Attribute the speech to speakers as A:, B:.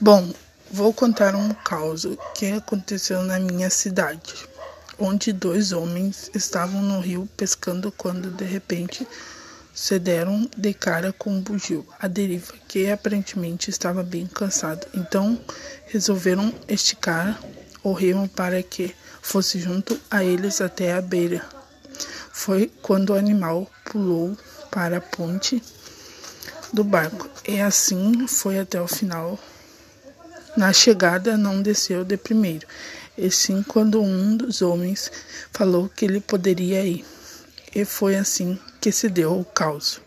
A: Bom, vou contar um caos que aconteceu na minha cidade, onde dois homens estavam no rio pescando quando de repente se deram de cara com um bugio à deriva, que aparentemente estava bem cansado. Então resolveram esticar o remo para que fosse junto a eles até a beira. Foi quando o animal pulou para a ponte do barco e assim foi até o final na chegada, não desceu de primeiro, e sim quando um dos homens falou que ele poderia ir. E foi assim que se deu o caos.